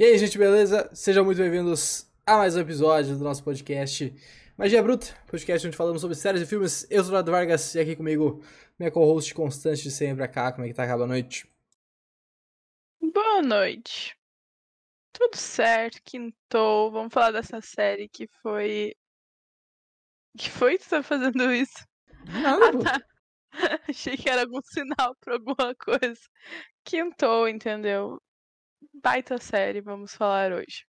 E aí, gente, beleza? Sejam muito bem-vindos a mais um episódio do nosso podcast Magia Bruta, podcast onde falamos sobre séries e filmes. Eu sou o Lado Vargas e aqui comigo minha co-host constante de sempre, a Cá. Como é que tá? Boa noite. Boa noite. Tudo certo, quintou. Vamos falar dessa série que foi. Que foi que você tá fazendo isso? Nada, ah, tá. Achei que era algum sinal pra alguma coisa. Quintou, entendeu? Baita série vamos falar hoje.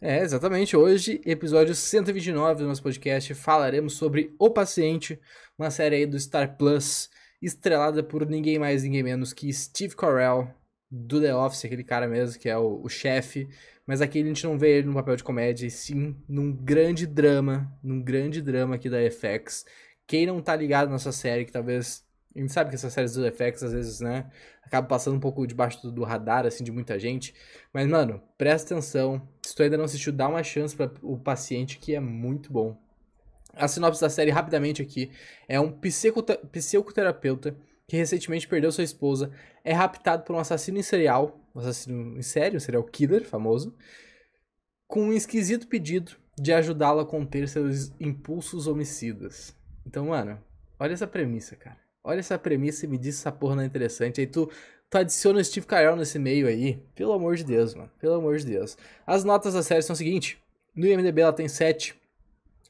É, exatamente. Hoje, episódio 129 do nosso podcast, falaremos sobre O Paciente, uma série aí do Star Plus, estrelada por ninguém mais, ninguém menos que Steve Carell, do The Office, aquele cara mesmo que é o, o chefe. Mas aqui a gente não vê ele no papel de comédia, e sim num grande drama, num grande drama aqui da FX. Quem não tá ligado nessa série, que talvez a gente sabe que essas séries do FX, às vezes, né, acabam passando um pouco debaixo do, radar, assim, de muita gente. Mas, mano, presta atenção. Se tu ainda não assistiu, dá uma chance para o paciente, que é muito bom. A sinopse da série, rapidamente aqui, é um psicoterapeuta que recentemente perdeu sua esposa, é raptado por um assassino em serial, um assassino em série, um serial killer famoso, com um esquisito pedido de ajudá-lo a conter seus impulsos homicidas. Então, mano, olha essa premissa, cara. Olha essa premissa e me diz se essa porra não é interessante. Aí tu, tu adiciona o Steve Carell nesse meio aí. Pelo amor de Deus, mano. Pelo amor de Deus. As notas da série são o seguinte. No IMDB ela tem 7.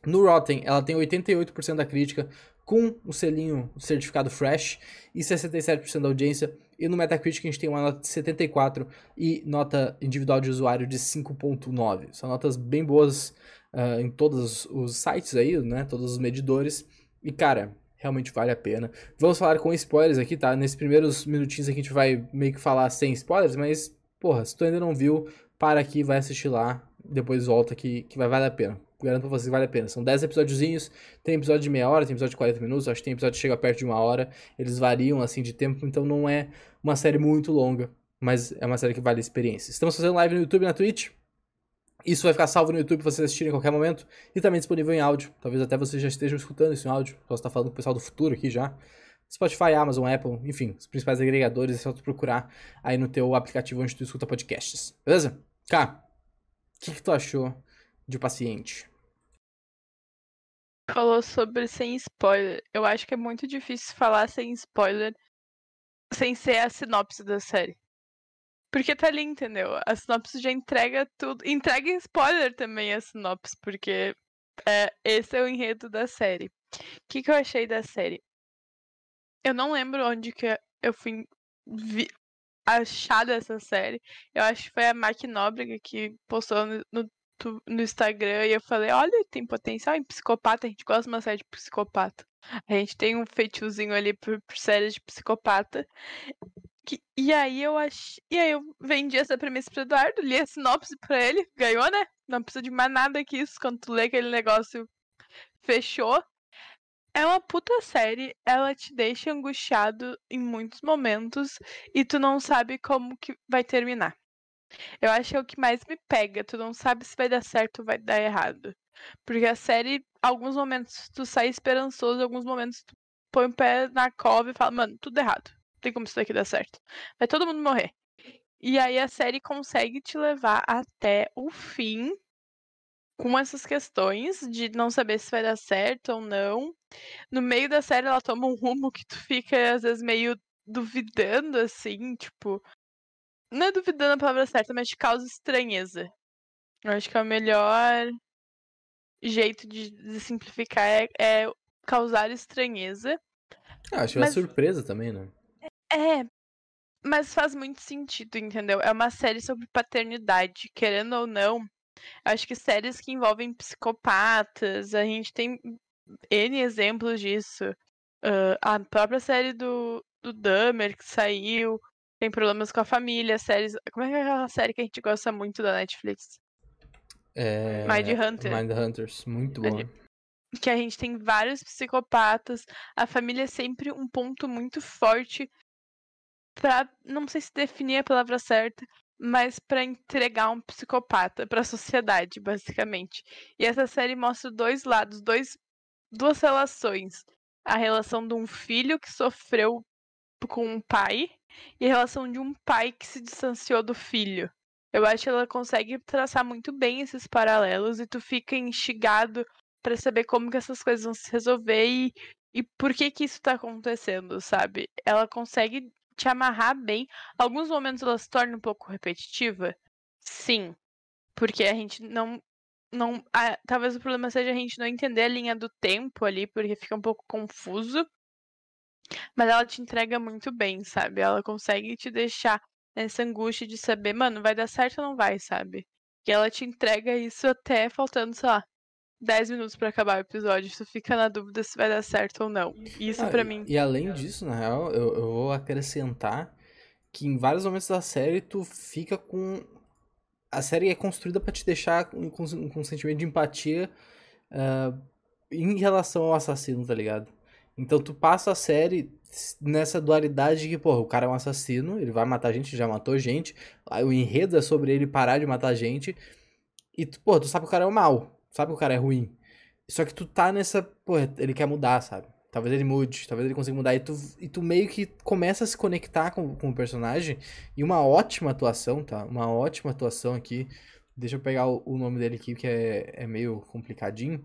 No Rotten ela tem 88% da crítica com o selinho certificado fresh e 67% da audiência. E no Metacritic a gente tem uma nota de 74 e nota individual de usuário de 5.9. São notas bem boas uh, em todos os sites aí, né? Todos os medidores. E cara, realmente vale a pena. Vamos falar com spoilers aqui, tá? Nesses primeiros minutinhos aqui a gente vai meio que falar sem spoilers, mas, porra, se tu ainda não viu, para aqui, vai assistir lá, depois volta aqui, que vai valer a pena. Garanto pra vocês que vale a pena. São 10 episódiozinhos, tem episódio de meia hora, tem episódio de 40 minutos, acho que tem episódio que chega perto de uma hora. Eles variam, assim, de tempo, então não é uma série muito longa, mas é uma série que vale a experiência. Estamos fazendo live no YouTube e na Twitch. Isso vai ficar salvo no YouTube para vocês assistirem em qualquer momento e também disponível em áudio. Talvez até vocês já estejam escutando isso em áudio. Posso estar falando com o pessoal do futuro aqui já. Spotify, Amazon, Apple, enfim, os principais agregadores, é só tu procurar aí no teu aplicativo onde tu escuta podcasts. Beleza? Cá, o que, que tu achou de Paciente? Falou sobre sem spoiler. Eu acho que é muito difícil falar sem spoiler sem ser a sinopse da série. Porque tá ali, entendeu? A sinopse já entrega tudo. Entrega spoiler também a sinopse, porque é, esse é o enredo da série. O que, que eu achei da série? Eu não lembro onde que eu fui vi, dessa série. Eu acho que foi a Mark Nóbrega que postou no, no, no, Instagram e eu falei, olha, tem potencial em psicopata, a gente gosta de uma série de psicopata. A gente tem um feitiozinho ali por, por séries de psicopata. Que, e aí eu ach... E aí eu vendi essa premissa pro Eduardo, li a sinopse pra ele, ganhou, né? Não precisa de mais nada que isso. Quando tu lê aquele negócio, fechou. É uma puta série, ela te deixa angustiado em muitos momentos e tu não sabe como que vai terminar. Eu acho que é o que mais me pega, tu não sabe se vai dar certo ou vai dar errado. Porque a série, alguns momentos tu sai esperançoso, alguns momentos tu põe o pé na cova e fala, mano, tudo errado tem como isso daqui dar certo. Vai todo mundo morrer. E aí a série consegue te levar até o fim com essas questões de não saber se vai dar certo ou não. No meio da série ela toma um rumo que tu fica às vezes meio duvidando assim, tipo, não é duvidando a palavra certa, mas te causa estranheza. Eu acho que é o melhor jeito de, de simplificar é, é, causar estranheza. Ah, acho mas... uma surpresa também, né? É, mas faz muito sentido, entendeu? É uma série sobre paternidade, querendo ou não. Acho que séries que envolvem psicopatas, a gente tem N exemplos disso. Uh, a própria série do, do Dahmer que saiu, tem problemas com a família, séries. Como é que é aquela série que a gente gosta muito da Netflix? É... Mind Hunter. Mind Hunters, muito bom. Que a gente tem vários psicopatas. A família é sempre um ponto muito forte para não sei se definir a palavra certa, mas para entregar um psicopata para a sociedade, basicamente. E essa série mostra dois lados, dois duas relações. A relação de um filho que sofreu com um pai e a relação de um pai que se distanciou do filho. Eu acho que ela consegue traçar muito bem esses paralelos e tu fica instigado para saber como que essas coisas vão se resolver e, e por que que isso tá acontecendo, sabe? Ela consegue te amarrar bem. Alguns momentos ela se torna um pouco repetitiva. Sim. Porque a gente não. não a, talvez o problema seja a gente não entender a linha do tempo ali, porque fica um pouco confuso. Mas ela te entrega muito bem, sabe? Ela consegue te deixar nessa angústia de saber, mano, vai dar certo ou não vai, sabe? E ela te entrega isso até faltando, sei lá, 10 minutos para acabar o episódio. Tu fica na dúvida se vai dar certo ou não. Isso ah, para mim. E além disso, na real, eu, eu vou acrescentar que em vários momentos da série tu fica com. A série é construída para te deixar com, com, com um sentimento de empatia uh, em relação ao assassino, tá ligado? Então tu passa a série nessa dualidade que, porra, o cara é um assassino, ele vai matar gente, já matou gente, o enredo é sobre ele parar de matar gente, e, porra, tu sabe que o cara é o mal, sabe que o cara é ruim. Só que tu tá nessa, porra, ele quer mudar, sabe? Talvez ele mude, talvez ele consiga mudar, e tu, e tu meio que começa a se conectar com, com o personagem, e uma ótima atuação, tá? Uma ótima atuação aqui, deixa eu pegar o, o nome dele aqui, que é, é meio complicadinho.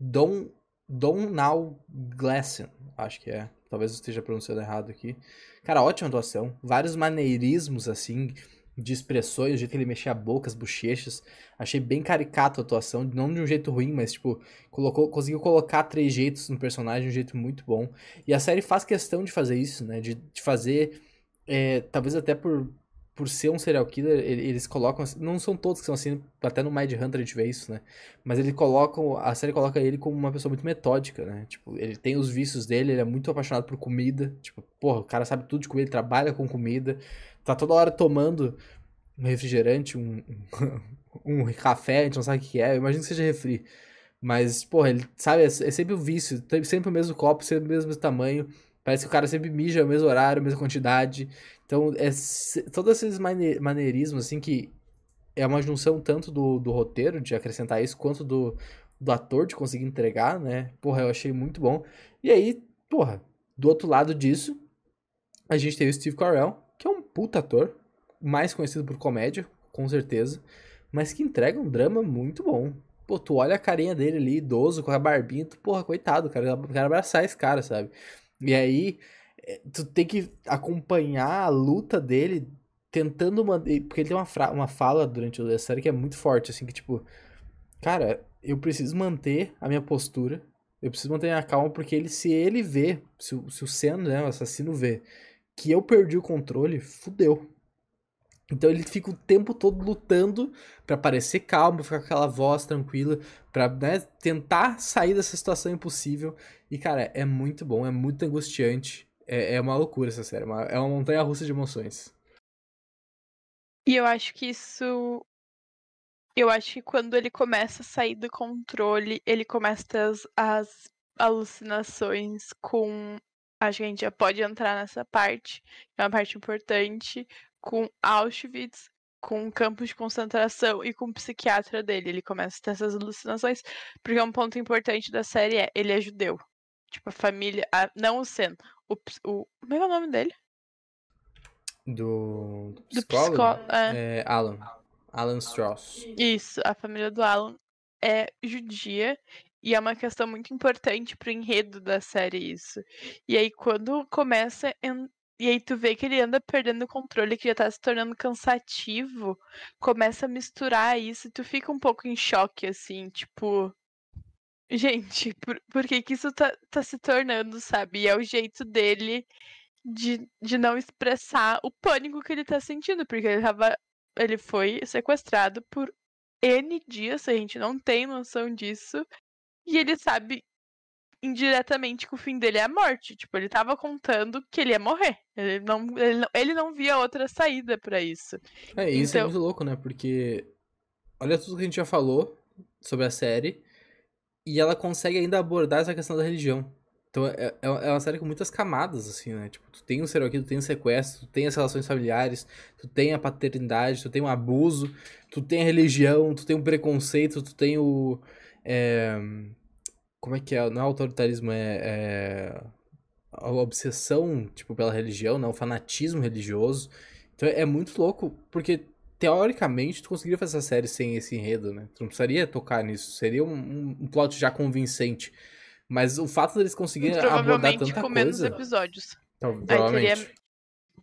Don Now Glassen, acho que é. Talvez eu esteja pronunciando errado aqui. Cara, ótima atuação. Vários maneirismos, assim, de expressões, o jeito que ele mexia a boca, as bochechas. Achei bem caricato a atuação, não de um jeito ruim, mas, tipo, colocou, conseguiu colocar três jeitos no personagem de um jeito muito bom. E a série faz questão de fazer isso, né? De, de fazer, é, talvez até por, por ser um serial killer, eles colocam. Não são todos que são assim, até no Mind Hunter a gente vê isso, né? Mas ele coloca. A série coloca ele como uma pessoa muito metódica, né? Tipo, ele tem os vícios dele, ele é muito apaixonado por comida. Tipo, porra, o cara sabe tudo de comida, ele trabalha com comida, tá toda hora tomando um refrigerante, um, um, um café, a gente não sabe o que é. Eu imagino que seja refri. Mas, porra, ele sabe, é, é sempre o vício, sempre o mesmo copo, sempre o mesmo tamanho. Parece que o cara sempre mija o mesmo horário, a mesma quantidade. Então, é, todos esses maneirismos, assim, que é uma junção tanto do, do roteiro, de acrescentar isso, quanto do, do ator de conseguir entregar, né? Porra, eu achei muito bom. E aí, porra, do outro lado disso, a gente tem o Steve Carell, que é um puta ator, mais conhecido por comédia, com certeza, mas que entrega um drama muito bom. Pô, tu olha a carinha dele ali, idoso, com a barbinha, tu, porra, coitado, cara, quero abraçar esse cara, sabe? E aí, eh, tu tem que acompanhar a luta dele tentando manter. Porque ele tem uma, fra... uma fala durante a série que é muito forte, assim, que tipo. Cara, eu preciso manter a minha postura. Eu preciso manter a minha calma, porque ele, se ele vê, se o, se o Sen, né, o assassino vê, que eu perdi o controle, fudeu. Então ele fica o tempo todo lutando para parecer calmo, ficar com aquela voz tranquila, pra né, tentar sair dessa situação impossível. E, cara, é muito bom, é muito angustiante. É, é uma loucura essa série, é uma, é uma montanha russa de emoções. E eu acho que isso. Eu acho que quando ele começa a sair do controle, ele começa as, as alucinações com. Acho que a gente já pode entrar nessa parte, é uma parte importante, com Auschwitz, com campos de concentração e com o psiquiatra dele. Ele começa a ter essas alucinações, porque um ponto importante da série é ele é judeu. Tipo, a família. A, não o Sen. O, o, como é, é o nome dele? Do, do psicólogo? Do é. é. Alan. Alan Strauss. Isso, a família do Alan é judia e é uma questão muito importante pro enredo da série isso. E aí quando começa e aí tu vê que ele anda perdendo o controle, que já tá se tornando cansativo, começa a misturar isso e tu fica um pouco em choque, assim, tipo. Gente, por, por que, que isso tá, tá se tornando, sabe? E é o jeito dele de, de não expressar o pânico que ele tá sentindo, porque ele tava. Ele foi sequestrado por N dias, a gente não tem noção disso. E ele sabe indiretamente que o fim dele é a morte. Tipo, ele tava contando que ele ia morrer. Ele não, ele não, ele não via outra saída para isso. É, isso é então... é muito louco, né? Porque olha tudo que a gente já falou sobre a série e ela consegue ainda abordar essa questão da religião. Então é, é, é uma série com muitas camadas, assim, né? Tipo, tu tem o serial killer, tu tem o sequestro, tu tem as relações familiares, tu tem a paternidade, tu tem o abuso, tu tem a religião, tu tem o preconceito, tu tem o... É como é que é? Não é autoritarismo, é, é a obsessão, tipo, pela religião, não, o fanatismo religioso. Então é muito louco, porque teoricamente, tu conseguiria fazer essa série sem esse enredo, né? Tu não precisaria tocar nisso. Seria um, um, plot já convincente. Mas o fato deles conseguirem abordar tanta com coisa... menos episódios. Então, provavelmente. Seria,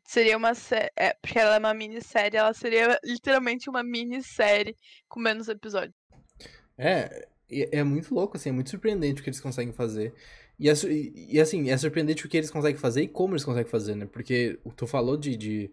seria uma série... É, porque ela é uma minissérie, ela seria literalmente uma minissérie com menos episódios. É, é muito louco, assim, é muito surpreendente o que eles conseguem fazer. E, é, e, assim, é surpreendente o que eles conseguem fazer e como eles conseguem fazer, né? Porque tu falou de, de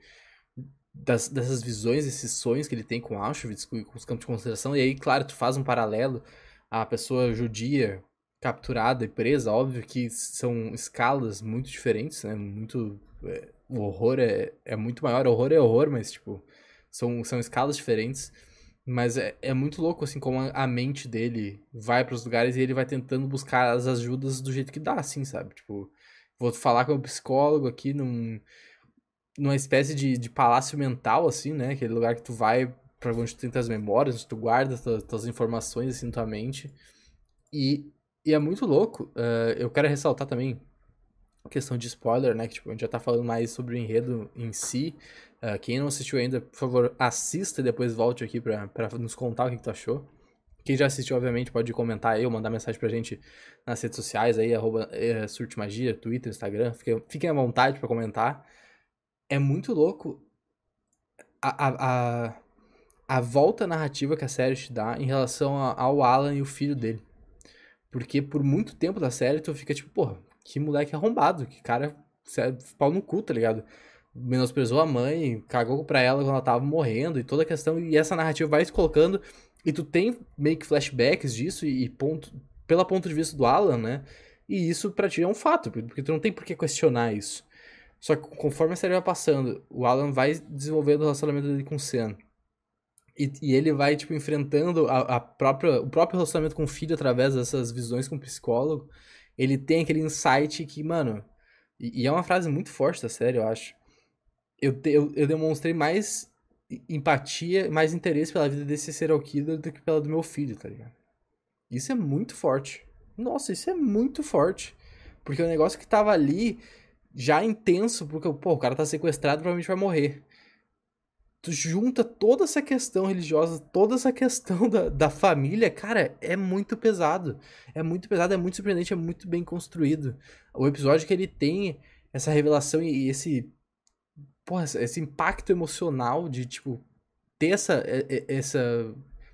das, dessas visões, esses sonhos que ele tem com Auschwitz, com, com os campos de concentração, e aí, claro, tu faz um paralelo à pessoa judia capturada e presa, óbvio que são escalas muito diferentes, né? Muito. É, o horror é, é muito maior, horror é horror, mas, tipo, são, são escalas diferentes. Mas é, é muito louco, assim, como a, a mente dele vai para os lugares e ele vai tentando buscar as ajudas do jeito que dá, assim, sabe? Tipo, vou falar com o psicólogo aqui num, numa espécie de, de palácio mental, assim, né? Aquele lugar que tu vai para onde tu tem as memórias, onde tu guarda as tuas informações, assim, na tua mente. E, e é muito louco. Uh, eu quero ressaltar também questão de spoiler, né? Que tipo, a gente já tá falando mais sobre o enredo em si. Uh, quem não assistiu ainda, por favor, assista e depois volte aqui pra nos contar o que, que tu achou. Quem já assistiu, obviamente, pode comentar aí ou mandar mensagem pra gente nas redes sociais aí, arroba é, Twitter, Instagram. Fiquem, fiquem à vontade para comentar. É muito louco a, a, a, a, volta narrativa que a série te dá em relação ao Alan e o filho dele. Porque por muito tempo da série tu fica tipo, porra, que moleque arrombado, que cara pau no cu, tá ligado? Menosprezou a mãe, cagou pra ela quando ela tava morrendo e toda a questão. E essa narrativa vai se colocando. E tu tem meio que flashbacks disso e ponto, pela ponto de vista do Alan, né? E isso pra ti é um fato, porque tu não tem por que questionar isso. Só que conforme a série vai passando, o Alan vai desenvolvendo o relacionamento dele com o Sam. E, e ele vai, tipo, enfrentando a, a, própria, o próprio relacionamento com o filho através dessas visões com o psicólogo. Ele tem aquele insight que, mano. E, e é uma frase muito forte da série, eu acho eu, eu, eu demonstrei mais empatia, mais interesse pela vida desse serial killer do que pela do meu filho, tá ligado? Isso é muito forte. Nossa, isso é muito forte. Porque o negócio que tava ali já intenso, porque, pô, o cara tá sequestrado, provavelmente vai morrer. Tu junta toda essa questão religiosa, toda essa questão da, da família, cara, é muito pesado. É muito pesado, é muito surpreendente, é muito bem construído. O episódio que ele tem essa revelação e esse porra, esse impacto emocional de, tipo, ter essa, essa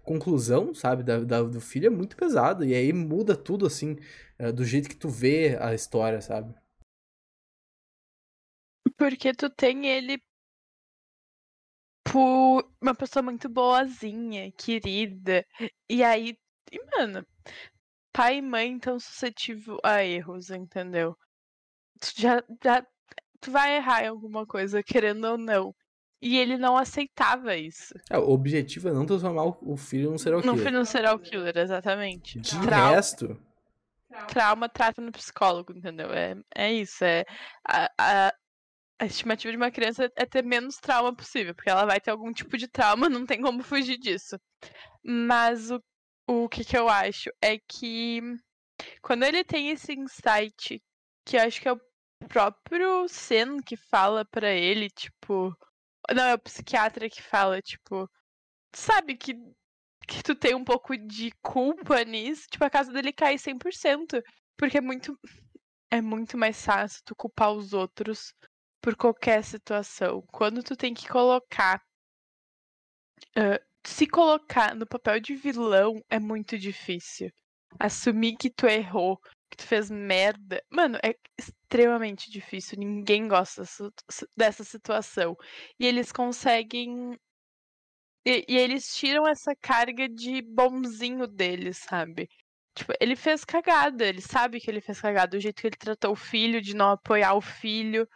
conclusão, sabe, da, da, do filho é muito pesado. E aí muda tudo, assim, eh, do jeito que tu vê a história, sabe? Porque tu tem ele por uma pessoa muito boazinha, querida. E aí, e, mano, pai e mãe tão suscetível a erros, entendeu? Tu já, já tu vai errar em alguma coisa, querendo ou não. E ele não aceitava isso. É, o objetivo é não transformar o filho num serial killer. No filho num serial killer, exatamente. De Trauma. resto. Trauma trata no psicólogo, entendeu? É, é isso. É, a, a, a estimativa de uma criança é ter menos trauma possível, porque ela vai ter algum tipo de trauma, não tem como fugir disso. Mas o, o que, que eu acho é que quando ele tem esse insight, que acho que é o próprio Sen que fala para ele, tipo. Não, é o psiquiatra que fala, tipo. Sabe que, que tu tem um pouco de culpa nisso? Tipo, a casa dele cai 100%. Porque é muito. É muito mais fácil tu culpar os outros por qualquer situação. Quando tu tem que colocar. Uh, se colocar no papel de vilão é muito difícil. Assumir que tu errou, que tu fez merda. Mano, é extremamente difícil. Ninguém gosta dessa situação. E eles conseguem. E, e, eles tiram essa carga de bonzinho deles, sabe? Tipo, ele fez cagada, ele sabe que ele fez cagada, o jeito que ele tratou o filho, de não apoiar o filho.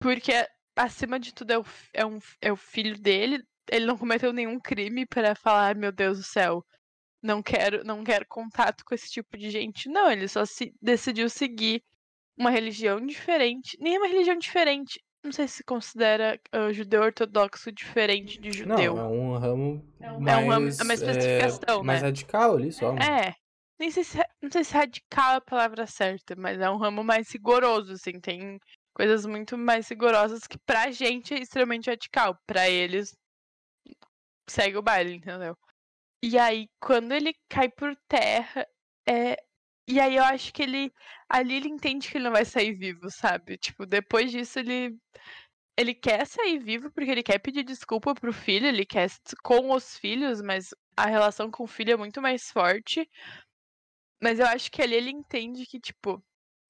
Porque, acima de tudo, é o, é um, é o filho dele. Ele não cometeu nenhum crime para falar, meu Deus do céu, não quero, não quero contato com esse tipo de gente. Não, ele só se decidiu seguir uma religião diferente. Nenhuma religião diferente. Não sei se considera uh, judeu ortodoxo diferente de judeu. Não, é um ramo é um, mais, é uma, é uma especificação, é, mais né? radical ali só. É. Nem sei se, não sei se radical é a palavra certa, mas é um ramo mais rigoroso, assim. Tem coisas muito mais rigorosas que pra gente é extremamente radical. Pra eles, segue o baile, entendeu? E aí, quando ele cai por terra, é. E aí eu acho que ele. Ali ele entende que ele não vai sair vivo, sabe? Tipo, depois disso ele. Ele quer sair vivo porque ele quer pedir desculpa pro filho, ele quer com os filhos, mas a relação com o filho é muito mais forte. Mas eu acho que ali ele entende que, tipo,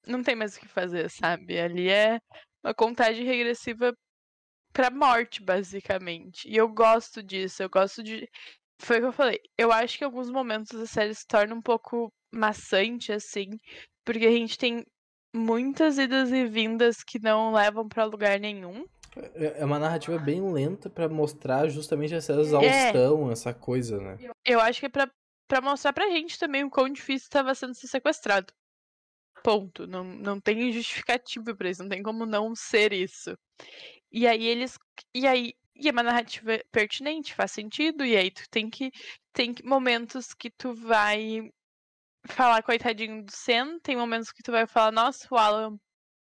não tem mais o que fazer, sabe? Ali é uma contagem regressiva pra morte, basicamente. E eu gosto disso, eu gosto de. Foi o que eu falei. Eu acho que em alguns momentos a série se torna um pouco maçante, assim, porque a gente tem muitas idas e vindas que não levam para lugar nenhum. É, é uma narrativa bem lenta para mostrar justamente essa exaustão, é. essa coisa, né? Eu acho que é pra, pra mostrar pra gente também o quão difícil estava sendo ser sequestrado. Ponto. Não, não tem justificativa pra isso, não tem como não ser isso. E aí eles. E aí. E é uma narrativa pertinente, faz sentido, e aí tu tem que. Tem momentos que tu vai falar coitadinho do Sen, tem momentos que tu vai falar, nossa, o Alan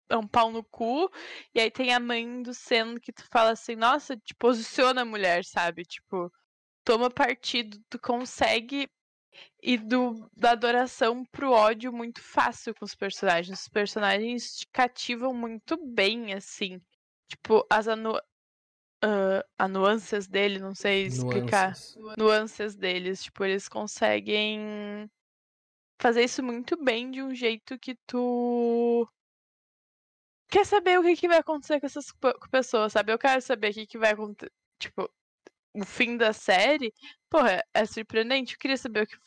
é um pau no cu, e aí tem a mãe do Sen que tu fala assim, nossa, te posiciona a mulher, sabe? Tipo, toma partido, tu consegue e do, da adoração pro ódio muito fácil com os personagens. Os personagens te cativam muito bem, assim. Tipo, as uh, as nuances dele, não sei explicar. Nuances. nuances deles. Tipo, eles conseguem fazer isso muito bem de um jeito que tu quer saber o que, que vai acontecer com essas pessoas, sabe? Eu quero saber o que, que vai acontecer. Tipo, o fim da série, porra, é surpreendente. Eu queria saber o que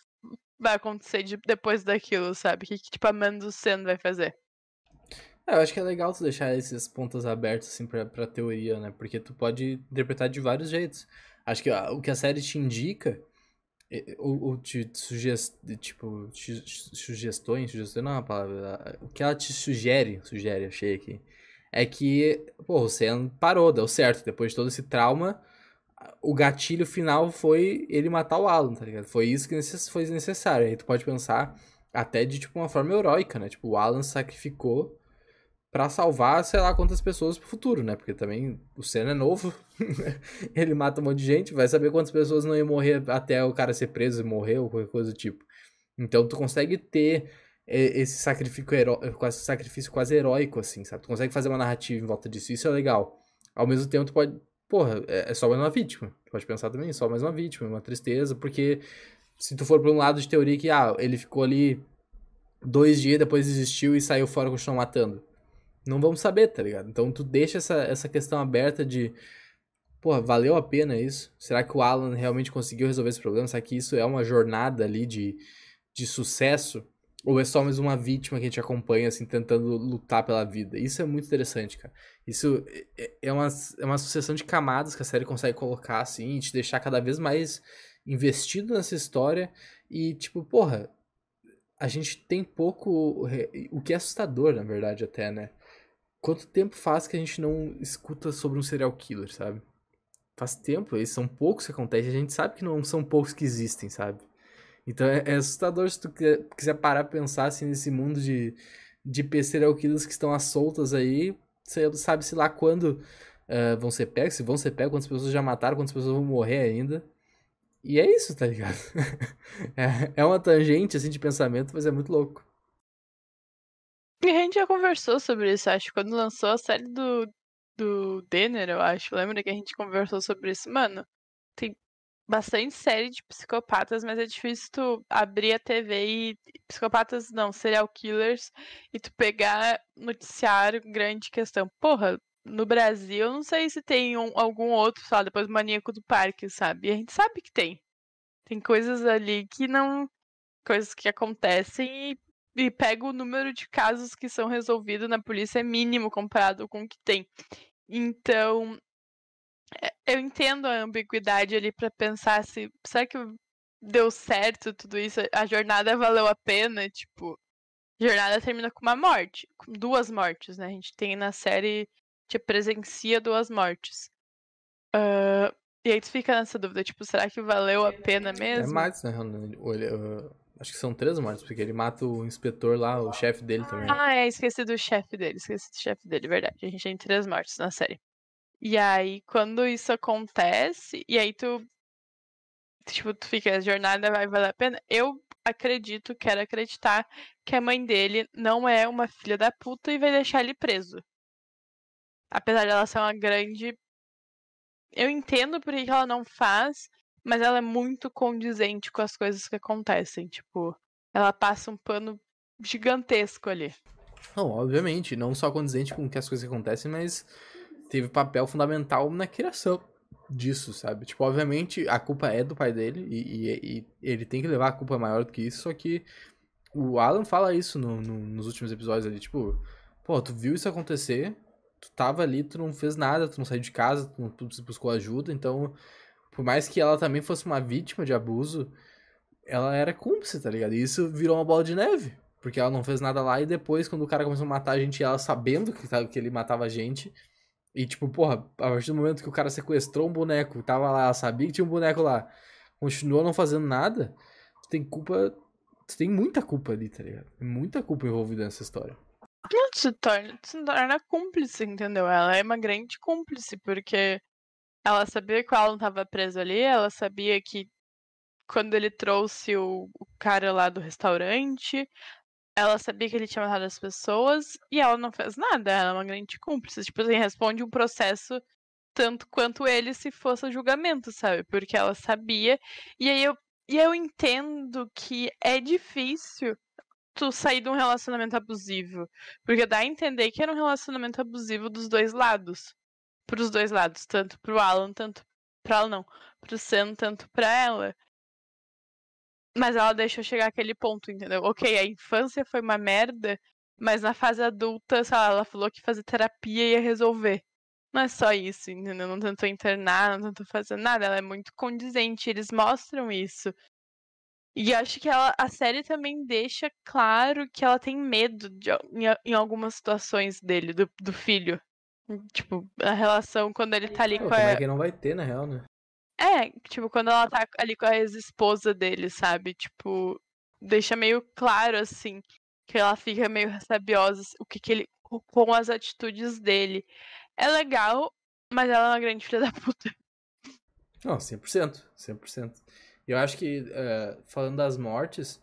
vai acontecer de, depois daquilo, sabe? O que, que tipo, a Mando Sen vai fazer. É, eu acho que é legal tu deixar esses pontos abertos, assim, pra, pra teoria, né? Porque tu pode interpretar de vários jeitos. Acho que o que a série te indica, ou, ou te sugest, tipo, te, sugestões, sugestão não é uma palavra, o que ela te sugere, sugere, achei aqui, é que, pô, o Sen parou, deu certo, depois de todo esse trauma, o gatilho final foi ele matar o Alan, tá ligado? Foi isso que foi necessário. Aí tu pode pensar até de tipo uma forma heróica, né? Tipo, o Alan sacrificou para salvar, sei lá, quantas pessoas pro futuro, né? Porque também o Senna é novo, ele mata um monte de gente, vai saber quantas pessoas não iam morrer até o cara ser preso e morrer ou qualquer coisa do tipo. Então tu consegue ter esse sacrifício, esse sacrifício quase heróico, assim, sabe? Tu consegue fazer uma narrativa em volta disso, isso é legal. Ao mesmo tempo, tu pode porra, é, é só mais uma vítima. Pode pensar também, só mais uma vítima, uma tristeza, porque se tu for para um lado de teoria que, ah, ele ficou ali dois dias, depois desistiu e saiu fora o chão matando. Não vamos saber, tá ligado? Então tu deixa essa, essa questão aberta de, porra, valeu a pena isso? Será que o Alan realmente conseguiu resolver esse problema? Será que isso é uma jornada ali de, de sucesso? Ou é só mais uma vítima que a gente acompanha, assim, tentando lutar pela vida? Isso é muito interessante, cara. Isso é, é uma, é uma sucessão de camadas que a série consegue colocar, assim, e te deixar cada vez mais investido nessa história. E, tipo, porra, a gente tem pouco. O que é assustador, na verdade, até, né? Quanto tempo faz que a gente não escuta sobre um serial killer, sabe? Faz tempo, eles são poucos que acontecem, a gente sabe que não são poucos que existem, sabe? Então é, é assustador se tu quiser parar pra pensar assim nesse mundo de, de serial killers que estão às soltas aí. Você sabe-se lá quando uh, vão ser pegos, se vão ser pegos, quantas pessoas já mataram, quantas pessoas vão morrer ainda. E é isso, tá ligado? é, é uma tangente assim de pensamento, mas é muito louco. A gente já conversou sobre isso, acho, quando lançou a série do, do Denner, eu acho. Lembra que a gente conversou sobre isso? Mano, tem bastante série de psicopatas, mas é difícil tu abrir a TV e. Psicopatas não, serial killers, e tu pegar noticiário grande questão. Porra, no Brasil, não sei se tem um, algum outro, só depois Maníaco do Parque, sabe? E a gente sabe que tem. Tem coisas ali que não. coisas que acontecem e, e pega o número de casos que são resolvidos na polícia é mínimo comparado com o que tem. Então, é, eu entendo a ambiguidade ali para pensar se será que deu certo tudo isso, a jornada valeu a pena, tipo, a jornada termina com uma morte, com duas mortes, né? A gente tem na série te presencia duas mortes. Uh, e aí tu fica nessa dúvida, tipo, será que valeu a pena é mesmo? É mais, né? Acho que são três mortes, porque ele mata o inspetor lá, o chefe dele também. Ah, é, esqueci do chefe dele, esqueci do chefe dele, verdade. A gente tem três mortes na série. E aí, quando isso acontece, e aí tu tipo, tu fica, a jornada vai valer a pena. Eu acredito, quero acreditar que a mãe dele não é uma filha da puta e vai deixar ele preso. Apesar dela ser uma grande. Eu entendo por que ela não faz, mas ela é muito condizente com as coisas que acontecem. Tipo, ela passa um pano gigantesco ali. Não, obviamente, não só condizente com que as coisas acontecem, mas teve papel fundamental na criação disso, sabe? Tipo, obviamente a culpa é do pai dele e, e, e ele tem que levar a culpa maior do que isso, só que o Alan fala isso no, no, nos últimos episódios ali, tipo, pô, tu viu isso acontecer, tu tava ali, tu não fez nada, tu não saiu de casa, tu não tu buscou ajuda, então, por mais que ela também fosse uma vítima de abuso, ela era cúmplice, tá ligado? E isso virou uma bola de neve, porque ela não fez nada lá e depois, quando o cara começou a matar a gente, ela sabendo que, que ele matava a gente, e tipo, porra, a partir do momento que o cara sequestrou um boneco, tava lá, sabia que tinha um boneco lá, continuou não fazendo nada, tu tem culpa. Tu tem muita culpa ali, tá ligado? Muita culpa envolvida nessa história. Não, se torna, se torna cúmplice, entendeu? Ela é uma grande cúmplice, porque ela sabia que o Alan tava preso ali, ela sabia que quando ele trouxe o, o cara lá do restaurante, ela sabia que ele tinha matado as pessoas e ela não fez nada. Ela é uma grande cúmplice. Tipo assim, responde um processo tanto quanto ele se fosse julgamento, sabe? Porque ela sabia. E aí eu, e eu entendo que é difícil tu sair de um relacionamento abusivo. Porque dá a entender que era um relacionamento abusivo dos dois lados. Pros dois lados. Tanto pro Alan, tanto pra ela não. Pro Sam, tanto pra ela. Mas ela deixou chegar aquele ponto, entendeu? Ok, a infância foi uma merda, mas na fase adulta, sei lá, ela falou que fazer terapia ia resolver. Não é só isso, entendeu? Não tentou internar, não tentou fazer nada. Ela é muito condizente, eles mostram isso. E acho que ela, a série também deixa claro que ela tem medo de, em, em algumas situações dele, do, do filho. Tipo, a relação quando ele tá ali Pô, com a. Como é que não vai ter, na real, né? É, tipo, quando ela tá ali com a ex-esposa dele, sabe? Tipo, deixa meio claro, assim, que ela fica meio sabiosa, o que que ele. com as atitudes dele. É legal, mas ela é uma grande filha da puta. Não, 100%. 100%. Eu acho que, uh, falando das mortes,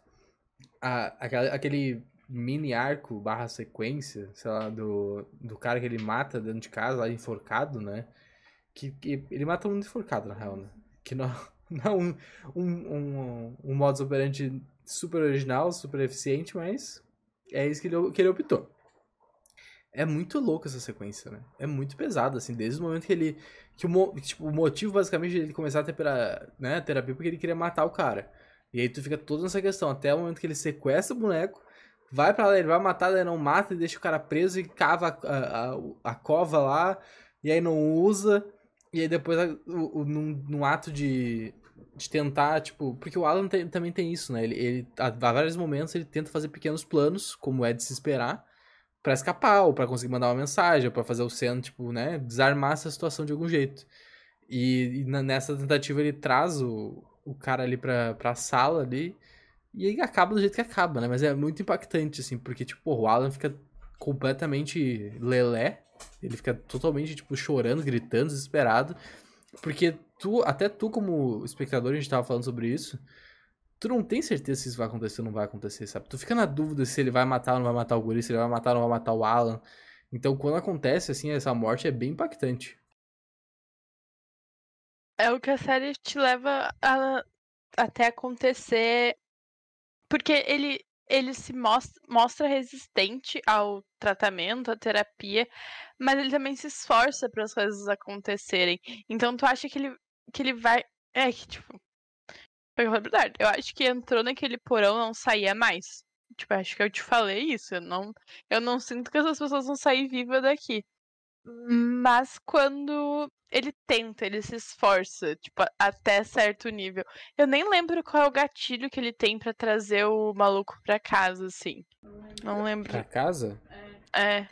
a, aquele mini arco barra sequência, sei lá, do, do cara que ele mata dentro de casa, lá enforcado, né? Que, que ele mata um enforcado, na real, né? Que não, não é um, um, um, um modus operandi super original, super eficiente, mas é isso que ele, que ele optou. É muito louco essa sequência, né? É muito pesado, assim, desde o momento que ele. Que o, tipo, o motivo, basicamente, de ele começar a ter pera, né, terapia porque ele queria matar o cara. E aí tu fica toda nessa questão, até o momento que ele sequestra o boneco, vai para lá, ele vai matar, ele não mata, e deixa o cara preso e cava a, a, a, a cova lá, e aí não usa. E aí depois, o, o, num, num ato de, de tentar, tipo... Porque o Alan tem, também tem isso, né? Ele, ele, a, vários momentos, ele tenta fazer pequenos planos, como é de se esperar, para escapar, ou pra conseguir mandar uma mensagem, ou pra fazer o Senna, tipo, né? Desarmar essa situação de algum jeito. E, e nessa tentativa ele traz o, o cara ali pra, pra sala ali, e aí acaba do jeito que acaba, né? Mas é muito impactante, assim, porque, tipo, o Alan fica completamente lelé, ele fica totalmente, tipo, chorando, gritando, desesperado. Porque tu, até tu como espectador, a gente tava falando sobre isso, tu não tem certeza se isso vai acontecer ou não vai acontecer, sabe? Tu fica na dúvida se ele vai matar ou não vai matar o guri, se ele vai matar ou não vai matar o Alan. Então, quando acontece, assim, essa morte é bem impactante. É o que a série te leva a, até acontecer. Porque ele, ele se mostra, mostra resistente ao tratamento, à terapia, mas ele também se esforça para as coisas acontecerem. Então tu acha que ele, que ele vai. É que, tipo. Eu acho que entrou naquele porão não saía mais. Tipo, acho que eu te falei isso. Eu não, eu não sinto que essas pessoas vão sair vivas daqui. Mas quando ele tenta, ele se esforça, tipo, até certo nível. Eu nem lembro qual é o gatilho que ele tem para trazer o maluco pra casa, assim. Não lembro. Pra casa? É.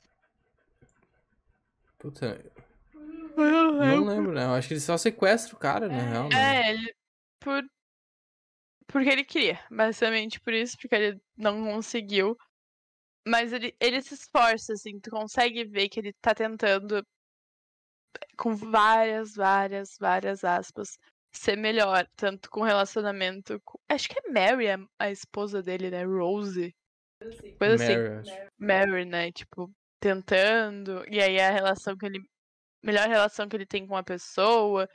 Puta. Não lembro, né? Eu acho que ele só sequestra o cara, na real. Né? É, ele. Por. Porque ele queria. Basicamente por isso, porque ele não conseguiu. Mas ele, ele se esforça, assim, tu consegue ver que ele tá tentando, com várias, várias, várias aspas, ser melhor, tanto com relacionamento. Com... Acho que é Mary, a, a esposa dele, né? Rose. Coisa assim. Mary, Mary, né? Tipo, tentando. E aí a relação que ele. Melhor relação que ele tem com a pessoa.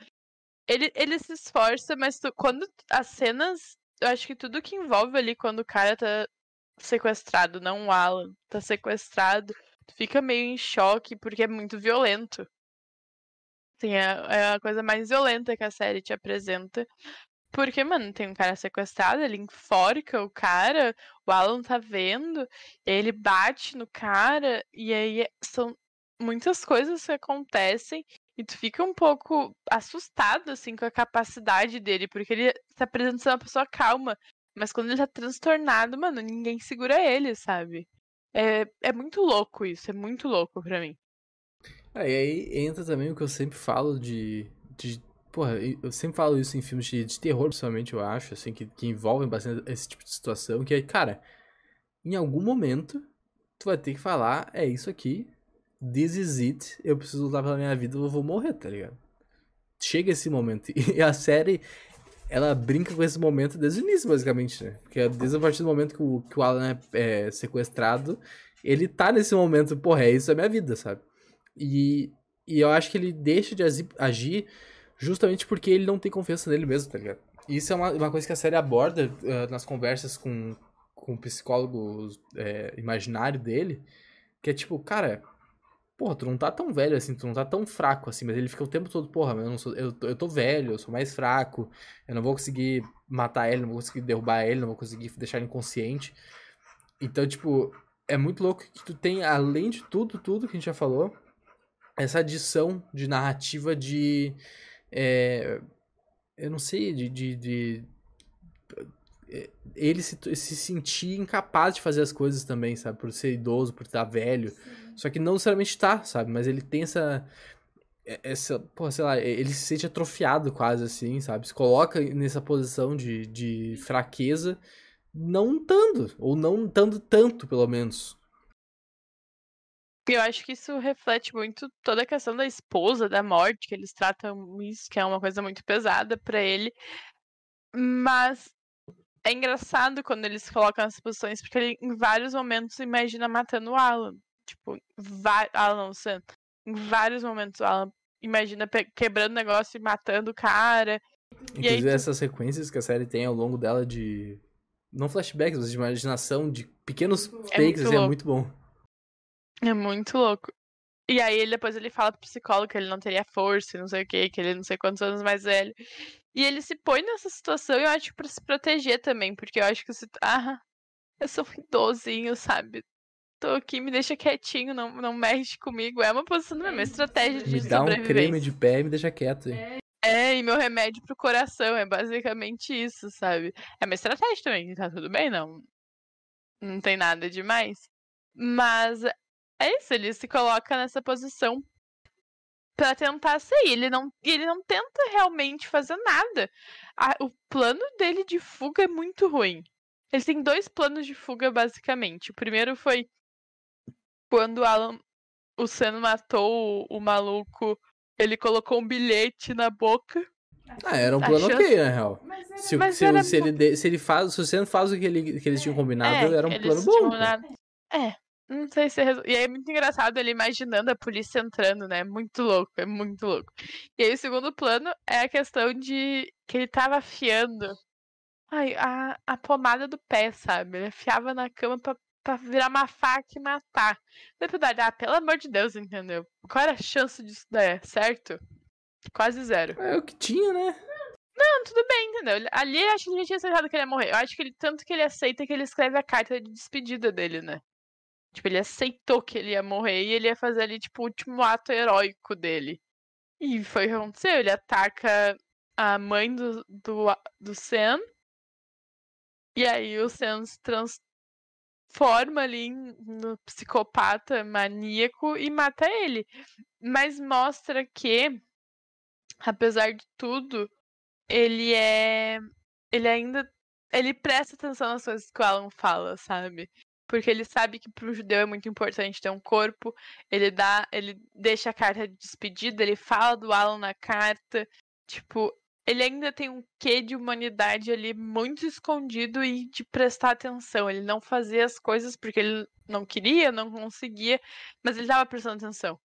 Ele, ele se esforça, mas tu, quando as cenas. Eu acho que tudo que envolve ali quando o cara tá sequestrado, não o Alan, tá sequestrado, fica meio em choque porque é muito violento. Assim, é, é a coisa mais violenta que a série te apresenta. Porque, mano, tem um cara sequestrado, ele enforca o cara, o Alan tá vendo, ele bate no cara, e aí são muitas coisas que acontecem e tu fica um pouco assustado, assim, com a capacidade dele, porque ele se apresenta ser uma pessoa calma, mas quando ele tá transtornado, mano, ninguém segura ele, sabe? É, é muito louco isso, é muito louco pra mim. É, aí entra também o que eu sempre falo de. de porra, eu sempre falo isso em filmes de, de terror, principalmente, eu acho, assim, que, que envolvem bastante esse tipo de situação, que é, cara, em algum momento, tu vai ter que falar, é isso aqui, this is it, eu preciso lutar pela minha vida, eu vou morrer, tá ligado? Chega esse momento. E a série, ela brinca com esse momento desde o início, basicamente, né? Porque desde a partir do momento que o, que o Alan é, é sequestrado, ele tá nesse momento, porra, é isso é minha vida, sabe? E, e eu acho que ele deixa de agir justamente porque ele não tem confiança nele mesmo, tá ligado? E isso é uma, uma coisa que a série aborda uh, nas conversas com, com o psicólogo é, imaginário dele, que é tipo, cara, porra, tu não tá tão velho assim, tu não tá tão fraco assim, mas ele fica o tempo todo, porra, eu, não sou, eu, eu tô velho, eu sou mais fraco, eu não vou conseguir matar ele, não vou conseguir derrubar ele, não vou conseguir deixar ele inconsciente. Então, tipo, é muito louco que tu tem, além de tudo, tudo que a gente já falou, essa adição de narrativa de. É, eu não sei, de. de, de ele se, se sentir incapaz de fazer as coisas também, sabe? Por ser idoso, por estar velho. Sim. Só que não necessariamente tá, sabe? Mas ele tem essa. É, essa. Pô, sei lá, ele se sente atrofiado quase assim, sabe? Se coloca nessa posição de, de fraqueza, não estando. Ou não estando tanto, pelo menos. Eu acho que isso reflete muito toda a questão da esposa, da morte, que eles tratam isso, que é uma coisa muito pesada para ele. Mas é engraçado quando eles colocam as posições, porque ele em vários momentos imagina matando o Alan. Tipo, Alan Sam. Em vários momentos o Alan imagina quebrando o negócio e matando o cara. Inclusive aí, essas sequências que a série tem ao longo dela de. Não flashbacks, mas de imaginação, de pequenos é takes, muito assim, é muito bom. É muito louco. E aí ele depois ele fala pro psicólogo que ele não teria força, não sei o que, que ele não sei quantos anos mais velho. E ele se põe nessa situação, eu acho, para se proteger também, porque eu acho que se. Ah, eu sou um idosinho, sabe? Tô aqui, me deixa quietinho, não, não mexe comigo. É uma posição da minha estratégia de Me dá um creme de pé e me deixa quieto. É. é, e meu remédio pro coração, é basicamente isso, sabe? É uma estratégia também, tá tudo bem, não. Não tem nada demais. Mas é isso, ele se coloca nessa posição para tentar sair. Ele não, ele não tenta realmente fazer nada. A, o plano dele de fuga é muito ruim. Ele tem dois planos de fuga, basicamente. O primeiro foi quando Alan, o Sam matou o, o, maluco, ele colocou um bilhete na boca. Ah, era um plano achando... ok, na real. Se, se, se, ele, se ele faz, se o Sam faz o que, ele, que eles tinham combinado, é, era um plano bom. É, não sei se resol... E aí é muito engraçado ele imaginando a polícia entrando, né? Muito louco, é muito louco. E aí o segundo plano é a questão de que ele tava afiando ai, a, a pomada do pé, sabe? Ele afiava na cama pra, pra virar uma faca e matar. Na verdade, ah, pelo amor de Deus, entendeu? Qual era a chance disso dar certo? Quase zero. É o que tinha, né? Não, tudo bem, entendeu? Ali acho que ele já tinha acertado que ele ia morrer. Eu acho que ele, tanto que ele aceita que ele escreve a carta de despedida dele, né? Tipo, ele aceitou que ele ia morrer e ele ia fazer ali, tipo, o último ato heróico dele. E foi o que aconteceu. Ele ataca a mãe do, do, do Sam. E aí o Sam se transforma ali no psicopata maníaco e mata ele. Mas mostra que, apesar de tudo, ele é. Ele ainda. Ele presta atenção nas coisas que o Alan fala, sabe? Porque ele sabe que para o judeu é muito importante ter um corpo. Ele dá, ele deixa a carta de despedida, ele fala do Alan na carta. Tipo, ele ainda tem um quê de humanidade ali muito escondido e de prestar atenção. Ele não fazia as coisas porque ele não queria, não conseguia, mas ele tava prestando atenção.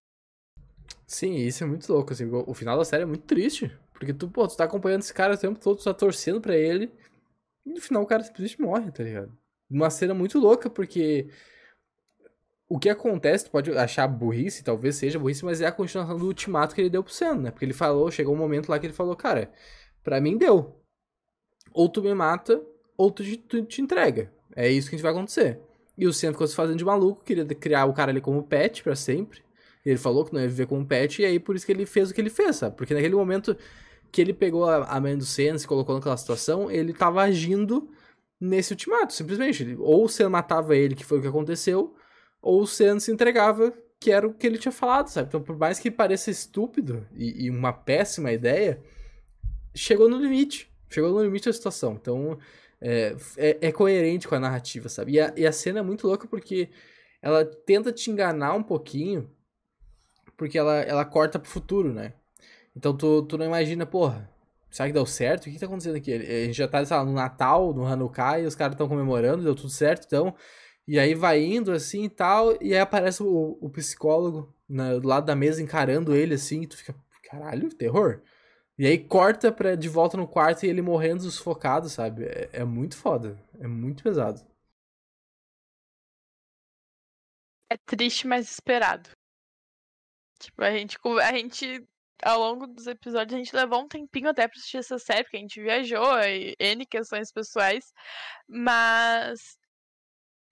Sim, isso é muito louco, assim, o final da série é muito triste, porque tu, pô, tu tá acompanhando esse cara o tempo todo, tu tá torcendo pra ele, e no final o cara simplesmente morre, tá ligado? Uma cena muito louca, porque o que acontece, tu pode achar burrice, talvez seja burrice, mas é a continuação do ultimato que ele deu pro Sam, né? Porque ele falou, chegou um momento lá que ele falou, cara, pra mim deu. Ou tu me mata, ou tu, tu te entrega. É isso que a gente vai acontecer. E o Sam ficou se fazendo de maluco, queria criar o cara ali como pet para sempre. Ele falou que não ia viver como pet, e aí por isso que ele fez o que ele fez, sabe? Porque naquele momento que ele pegou a, a mãe do Sam, se colocou naquela situação, ele tava agindo nesse ultimato, simplesmente. Ou o matava ele, que foi o que aconteceu, ou o Sam se entregava, que era o que ele tinha falado, sabe? Então, por mais que pareça estúpido e, e uma péssima ideia, chegou no limite. Chegou no limite da situação. Então, é, é, é coerente com a narrativa, sabe? E a, e a cena é muito louca porque ela tenta te enganar um pouquinho, porque ela, ela corta pro futuro, né? Então tu, tu não imagina, porra, será que deu certo? O que tá acontecendo aqui? A gente já tá, sei lá, no Natal, no Hanukkah, e os caras estão comemorando, deu tudo certo, então e aí vai indo assim e tal, e aí aparece o, o psicólogo né, do lado da mesa encarando ele assim, e tu fica, caralho, terror. E aí corta pra, de volta no quarto e ele morrendo sufocado, sabe? É, é muito foda. É muito pesado. É triste, mas esperado. Tipo, a gente, a gente, ao longo dos episódios, a gente levou um tempinho até pra assistir essa série, porque a gente viajou, e N questões pessoais, mas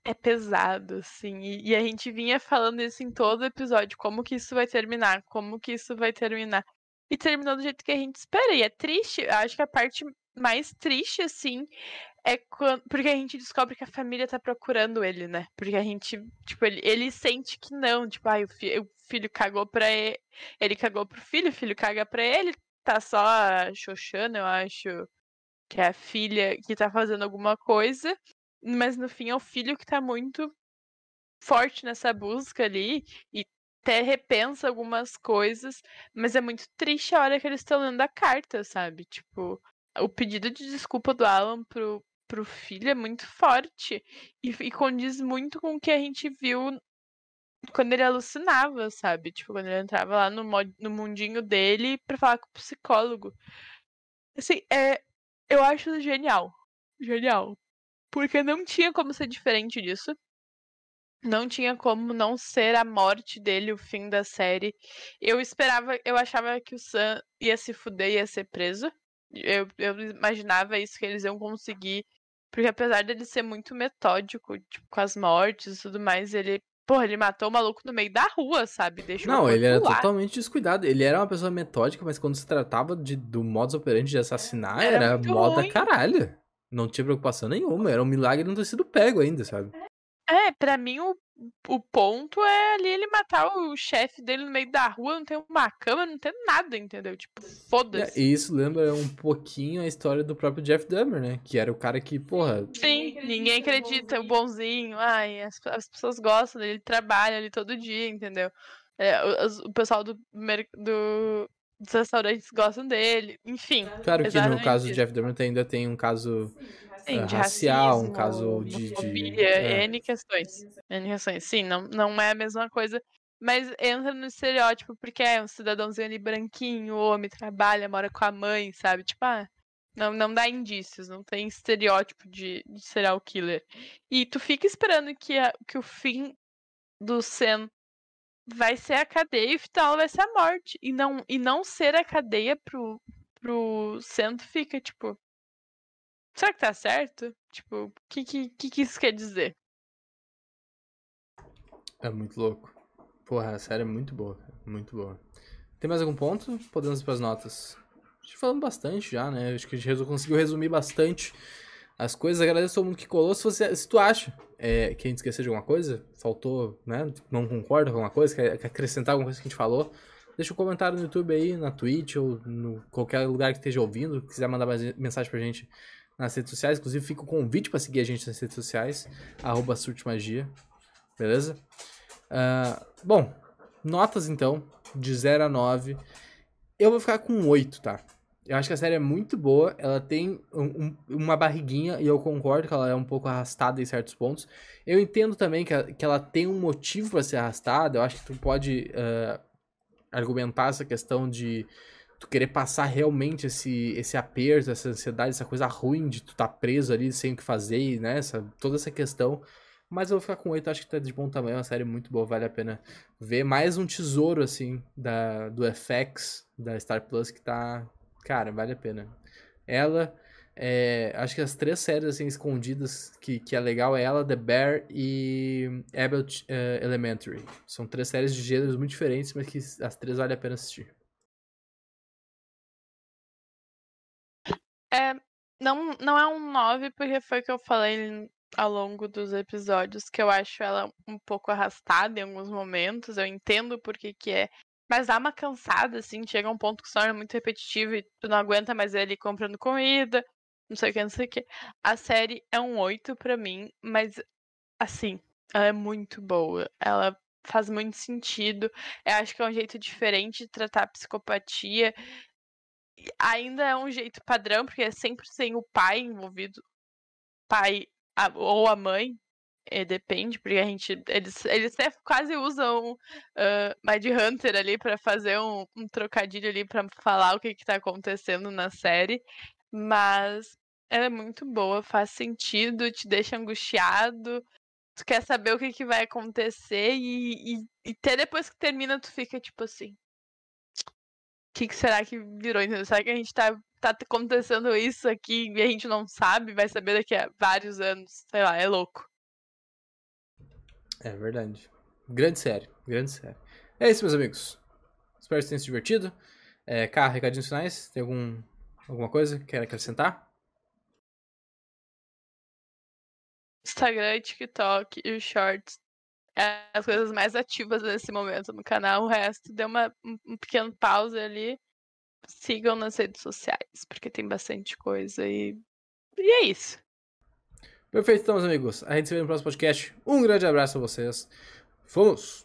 é pesado, assim. E, e, a gente vinha falando isso em todo episódio, como que isso vai terminar, como que isso vai terminar. E terminou do jeito que a gente espera. E é triste, acho que a parte mais triste, assim, é quando. Porque a gente descobre que a família tá procurando ele, né? Porque a gente, tipo, ele, ele sente que não, tipo, ai, o, fi, o filho cagou pra ele. Ele cagou pro filho, o filho caga pra ele, tá só xoxando, eu acho. Que é a filha que tá fazendo alguma coisa mas no fim é o filho que tá muito forte nessa busca ali e até repensa algumas coisas, mas é muito triste a hora que eles estão lendo a carta, sabe? Tipo, o pedido de desculpa do Alan pro, pro filho é muito forte e, e condiz muito com o que a gente viu quando ele alucinava, sabe? Tipo, quando ele entrava lá no, no mundinho dele pra falar com o psicólogo. Assim, é, eu acho genial. Genial. Porque não tinha como ser diferente disso. Não tinha como não ser a morte dele, o fim da série. Eu esperava, eu achava que o Sam ia se fuder, ia ser preso. Eu, eu imaginava isso, que eles iam conseguir. Porque apesar dele ser muito metódico, tipo, com as mortes e tudo mais, ele Porra, ele matou o maluco no meio da rua, sabe? Deixou Não, ele era lá. totalmente descuidado. Ele era uma pessoa metódica, mas quando se tratava de, do modus operandi de assassinar, era, era moda caralho. Não tinha preocupação nenhuma. Era um milagre não ter sido pego ainda, sabe? É, pra mim o, o ponto é ali ele matar o chefe dele no meio da rua, não tem uma cama, não tem nada, entendeu? Tipo, foda-se. É, e isso lembra um pouquinho a história do próprio Jeff Dahmer, né? Que era o cara que, porra. Sim, ninguém acredita, o bonzinho. Ai, as, as pessoas gostam dele, ele trabalha ali todo dia, entendeu? É, o, o, pessoal do, do, os restaurantes gostam dele, enfim. Claro que no caso do Jeff Dahmer ainda tem um caso Sim, uh, racial, racismo, um caso de. de é. N questões. N questões. Sim, não, não é a mesma coisa. Mas entra no estereótipo, porque é um cidadãozinho ali branquinho, homem, trabalha, mora com a mãe, sabe? Tipo, ah, não, não dá indícios, não tem estereótipo de, de serial killer. E tu fica esperando que, a, que o fim do Sam vai ser a cadeia e o final vai ser a morte. E não, e não ser a cadeia pro, pro centro fica, tipo. Será que tá certo? Tipo, o que, que, que isso quer dizer? É muito louco. Porra, a série é muito boa. Muito boa. Tem mais algum ponto? Podemos ir pras notas. A gente falando bastante já, né? Acho que a gente conseguiu resumir bastante as coisas. Agradeço todo mundo que colou. Se, você, se tu acha é, que a gente esqueceu de alguma coisa, faltou, né? Não concorda com alguma coisa, quer, quer acrescentar alguma coisa que a gente falou, deixa um comentário no YouTube aí, na Twitch ou no qualquer lugar que esteja ouvindo. Se quiser mandar mais mensagem pra gente nas redes sociais. Inclusive, fica o convite para seguir a gente nas redes sociais, arroba Magia. Beleza? Uh, bom, notas então, de 0 a 9. Eu vou ficar com 8, tá? Eu acho que a série é muito boa. Ela tem um, um, uma barriguinha, e eu concordo que ela é um pouco arrastada em certos pontos. Eu entendo também que, a, que ela tem um motivo para ser arrastada. Eu acho que tu pode uh, argumentar essa questão de tu querer passar realmente esse, esse aperto, essa ansiedade, essa coisa ruim de tu tá preso ali sem o que fazer, né? Essa, toda essa questão. Mas eu vou ficar com oito, acho que tá de bom tamanho, é uma série muito boa, vale a pena ver. Mais um tesouro, assim, da, do FX, da Star Plus, que tá. Cara, vale a pena. Ela. É, acho que as três séries assim escondidas que, que é legal é ela, The Bear e Abbott uh, Elementary. São três séries de gêneros muito diferentes, mas que as três vale a pena assistir. É, não, não é um 9, porque foi o que eu falei ao longo dos episódios, que eu acho ela um pouco arrastada em alguns momentos. Eu entendo por que que é. Mas dá uma cansada, assim, chega um ponto que se torna muito repetitivo e tu não aguenta mais ele comprando comida, não sei o que, não sei o que. A série é um 8 pra mim, mas, assim, ela é muito boa. Ela faz muito sentido. Eu acho que é um jeito diferente de tratar a psicopatia ainda é um jeito padrão, porque é sempre sem o pai envolvido. Pai a, ou a mãe. É, depende, porque a gente. Eles, eles até quase usam uh, Hunter ali para fazer um, um, trocadilho ali para falar o que, que tá acontecendo na série. Mas ela é muito boa, faz sentido, te deixa angustiado. Tu quer saber o que, que vai acontecer e, e, e até depois que termina, tu fica tipo assim que, que será que virou? Entendeu? Será que a gente tá, tá acontecendo isso aqui e a gente não sabe? Vai saber daqui a vários anos. Sei lá, é louco. É verdade. Grande série, grande série. É isso, meus amigos. Espero que tenham se divertido. É, Cá, recadinhos finais? Tem algum, alguma coisa que quer acrescentar? Instagram, TikTok e os Shorts as coisas mais ativas nesse momento no canal. O resto deu uma, um, pequeno pausa ali. Sigam nas redes sociais, porque tem bastante coisa e. E é isso. Perfeito, então, meus amigos. A gente se vê no próximo podcast. Um grande abraço a vocês. Fomos!